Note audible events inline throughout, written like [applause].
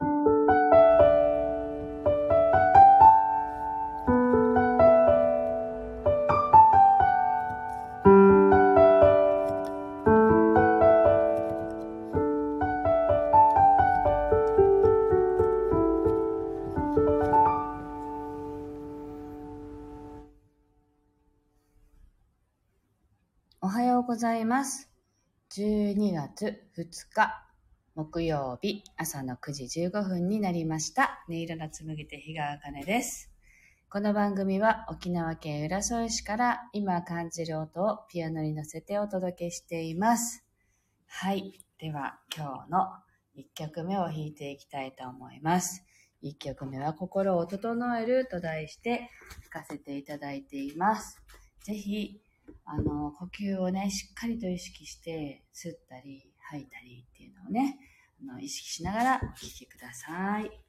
おはようございます。12月2日木曜日朝の9時15分になりました。音色の紡ぎ手日川茜です。この番組は沖縄県浦添市から今感じる音をピアノに乗せてお届けしています。はい。では今日の1曲目を弾いていきたいと思います。1曲目は心を整えると題して弾かせていただいています。ぜひあの、呼吸をね、しっかりと意識して、吸ったり、吐いたりっていうのをね、の意識しながらお聴きください。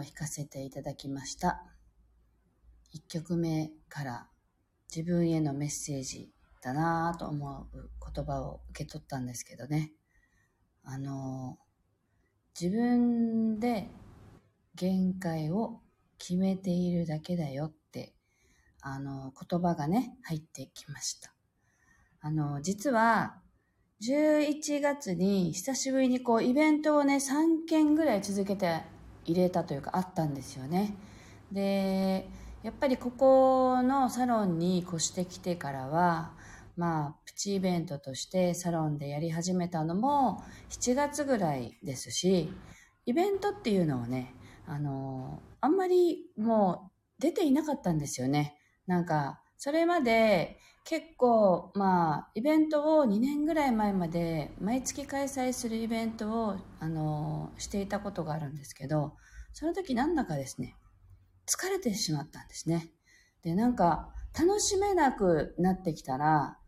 を弾かせていただきました。1曲目から自分へのメッセージだなぁと思う言葉を受け取ったんですけどね。あの、自分で限界を決めているだけだよって、あの、言葉がね、入ってきました。あの、実は、11月に久しぶりにこうイベントをね3件ぐらい続けて入れたというかあったんですよね。でやっぱりここのサロンに越してきてからはまあプチイベントとしてサロンでやり始めたのも7月ぐらいですしイベントっていうのをねあのあんまりもう出ていなかったんですよね。なんかそれまで結構まあイベントを2年ぐらい前まで毎月開催するイベントをあのしていたことがあるんですけどその時なんだかですね疲れてしまったんですね。でなんか楽しめなくなってきたら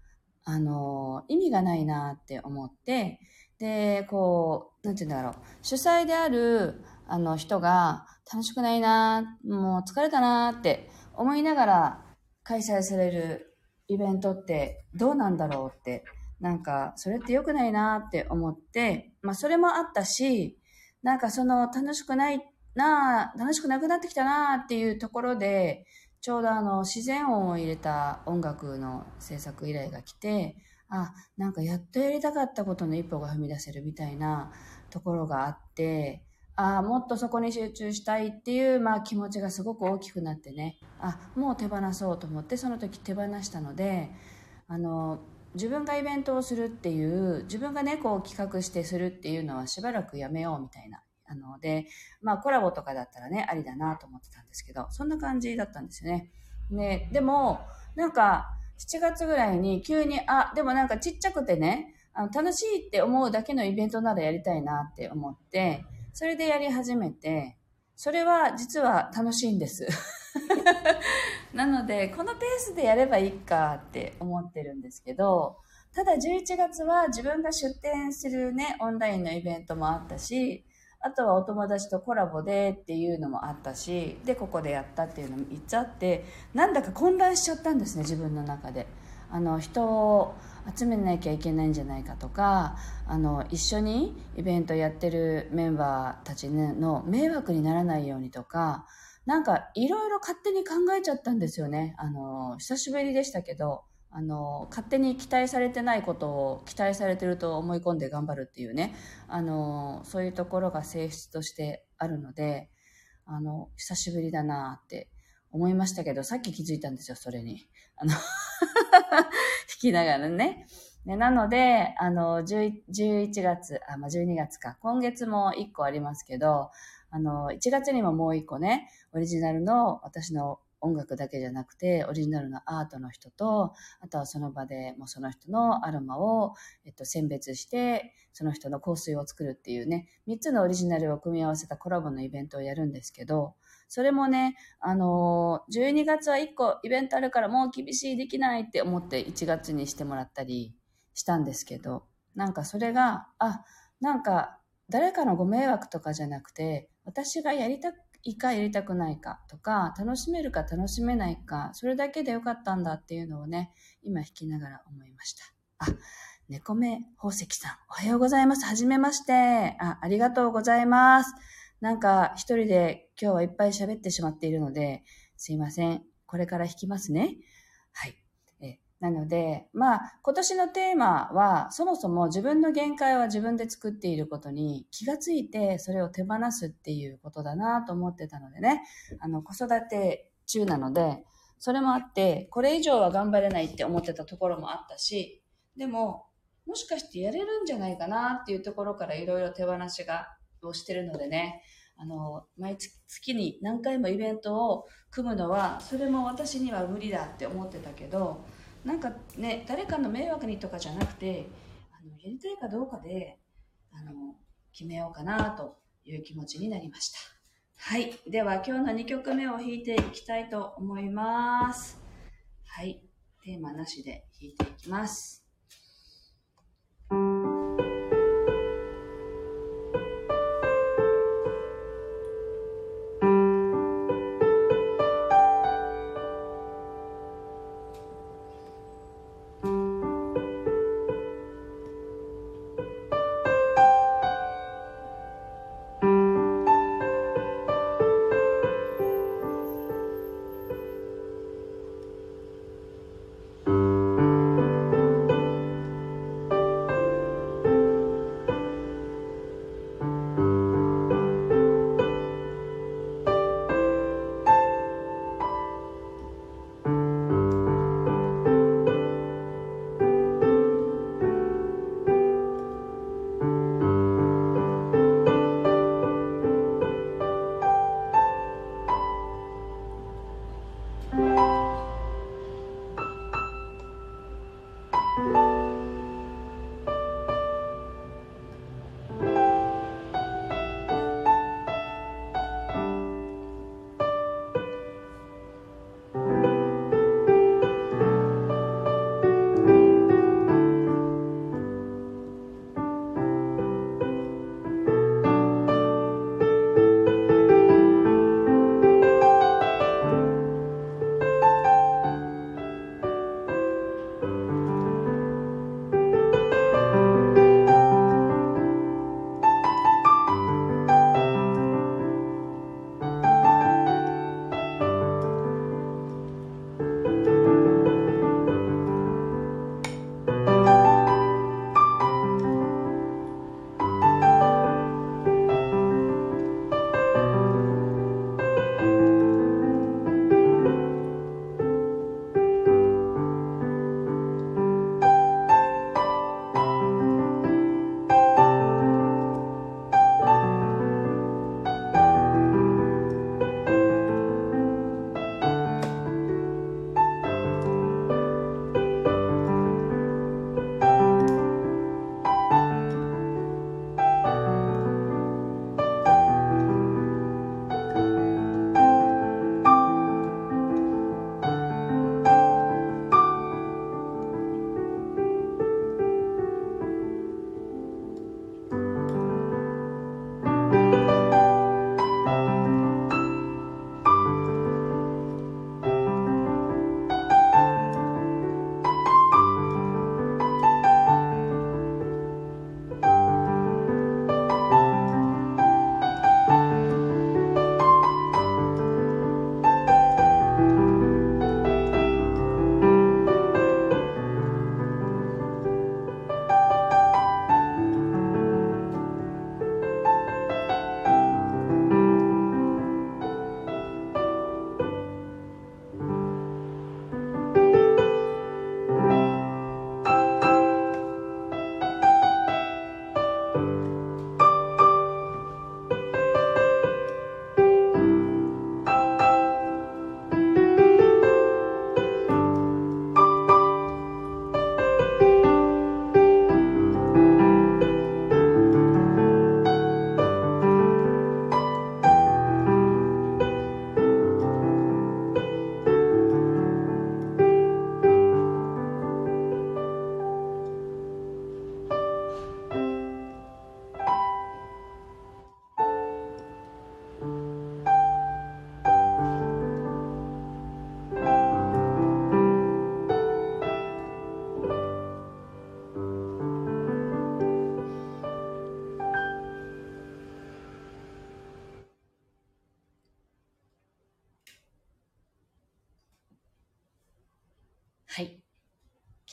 あの、意味がないなって思って、で、こう、なんて言うんだろう、主催である、あの人が楽しくないなもう疲れたなって思いながら開催されるイベントってどうなんだろうって、なんかそれって良くないなって思って、まあそれもあったし、なんかその楽しくないな楽しくなくなってきたなっていうところで、ちょうどあの自然音を入れた音楽の制作依頼が来て、あ、なんかやっとやりたかったことの一歩が踏み出せるみたいなところがあって、あもっとそこに集中したいっていう、まあ、気持ちがすごく大きくなってねあもう手放そうと思ってその時手放したのであの自分がイベントをするっていう自分が猫を企画してするっていうのはしばらくやめようみたいなあので、まあ、コラボとかだったらねありだなと思ってたんですけどそんな感じだったんですよね。ねでもなんか7月ぐらいに急にあでもなんかちっちゃくてねあの楽しいって思うだけのイベントならやりたいなって思ってそれでやり始めて、それは実は楽しいんです。[laughs] なので、このペースでやればいいかって思ってるんですけど、ただ11月は自分が出店するね、オンラインのイベントもあったし、あとはお友達とコラボでっていうのもあったし、で、ここでやったっていうのも言っちゃって、なんだか混乱しちゃったんですね、自分の中で。あの、人を集めなきゃいけないんじゃないかとかあの一緒にイベントやってるメンバーたちの迷惑にならないようにとかなんかいろいろ勝手に考えちゃったんですよね。あの久しぶりでしたけどあの勝手に期待されてないことを期待されてると思い込んで頑張るっていうね。あのそういうところが性質としてあるのであの久しぶりだなって思いましたけどさっき気づいたんですよそれにあの [laughs] 弾きながらね。ねなので、あの、11月、あ、まあ、12月か。今月も1個ありますけど、あの、1月にももう1個ね、オリジナルの私の音楽だけじゃなくて、オリジナルのアートの人と、あとはその場でもうその人のアロマを、えっと、選別して、その人の香水を作るっていうね、3つのオリジナルを組み合わせたコラボのイベントをやるんですけど、それもね、あのー、12月は1個イベントあるからもう厳しい、できないって思って1月にしてもらったりしたんですけど、なんかそれが、あ、なんか誰かのご迷惑とかじゃなくて、私がやりたいかやりたくないかとか、楽しめるか楽しめないか、それだけでよかったんだっていうのをね、今弾きながら思いました。あ、猫目宝石さん、おはようございます。はじめまして。あ、ありがとうございます。なんか一人で今日はいっぱい喋ってしまっているので、すいません。これから弾きますね。はい。えなので、まあ、今年のテーマは、そもそも自分の限界は自分で作っていることに気がついて、それを手放すっていうことだなと思ってたのでね、あの、子育て中なので、それもあって、これ以上は頑張れないって思ってたところもあったし、でも、もしかしてやれるんじゃないかなっていうところからいろいろ手放しがをしてるのでね、あの、毎月に何回もイベントを組むのは、それも私には無理だって思ってたけど、なんかね、誰かの迷惑にとかじゃなくて、あのやりたいかどうかで、あの、決めようかなという気持ちになりました。はい。では、今日の2曲目を弾いていきたいと思います。はい。テーマなしで弾いていきます。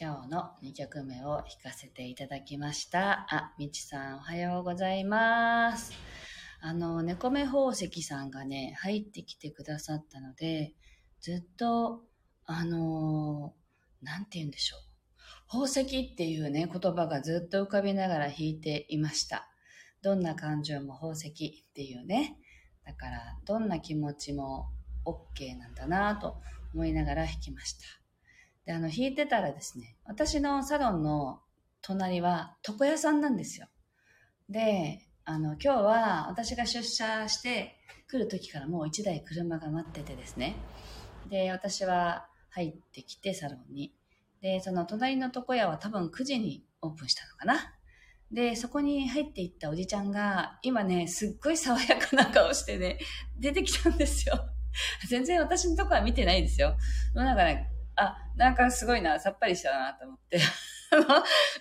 今日の2曲目を弾かせていただきました。あ、みちさんおはようございます。あの、猫目宝石さんがね、入ってきてくださったので、ずっと、あのなんて言うんでしょう。宝石っていうね、言葉がずっと浮かびながら弾いていました。どんな感情も宝石っていうね。だから、どんな気持ちも OK なんだなと思いながら弾きました。で、あの、弾いてたらですね、私のサロンの隣は床屋さんなんですよ。で、あの、今日は私が出社して来る時からもう1台車が待っててですね。で、私は入ってきてサロンに。で、その隣の床屋は多分9時にオープンしたのかな。で、そこに入っていったおじちゃんが、今ね、すっごい爽やかな顔してね、出てきたんですよ。全然私のとこは見てないですよ。なんかね、あ、なんかすごいな、さっぱりしたなと思って。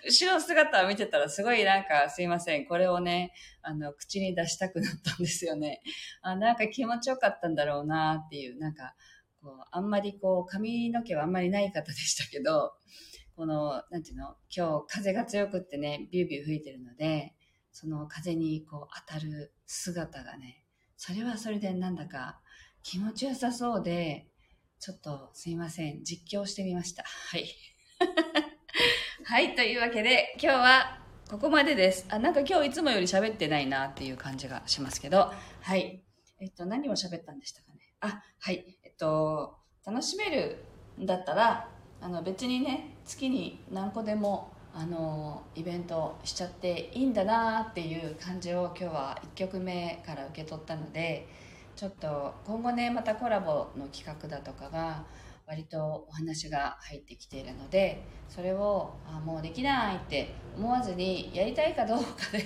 後ろ姿を見てたらすごいなんかすいません。これをね、あの、口に出したくなったんですよね。あなんか気持ちよかったんだろうなっていう、なんか、こう、あんまりこう、髪の毛はあんまりない方でしたけど、この、なんていうの、今日風が強くってね、ビュービュー吹いてるので、その風にこう当たる姿がね、それはそれでなんだか気持ちよさそうで、ちょっとすいません。実況してみました。はい。[laughs] はい。というわけで、今日はここまでです。あ、なんか今日いつもより喋ってないなっていう感じがしますけど、はい。えっと、何を喋ったんでしたかね。あ、はい。えっと、楽しめるんだったら、あの別にね、月に何個でもあのイベントしちゃっていいんだなっていう感じを今日は1曲目から受け取ったので、ちょっと今後ねまたコラボの企画だとかが割とお話が入ってきているのでそれをあもうできないって思わずにやりたいかどうかで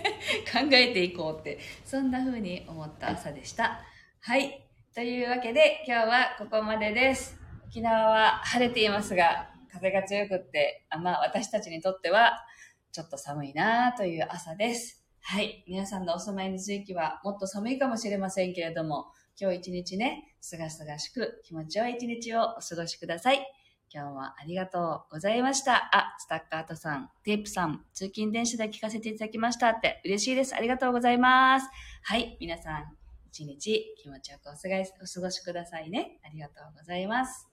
[laughs] 考えていこうってそんな風に思った朝でした。はい。というわけで今日はここまでです。沖縄は晴れていますが風が強くってあまあ私たちにとってはちょっと寒いなという朝です。はい。皆さんのお住まいの地域はもっと寒いかもしれませんけれども、今日一日ね、すがすがしく気持ちよい一日をお過ごしください。今日はありがとうございました。あ、スタッカートさん、テープさん、通勤電車で聞かせていただきましたって嬉しいです。ありがとうございます。はい。皆さん、一日気持ちよくお過ごしくださいね。ありがとうございます。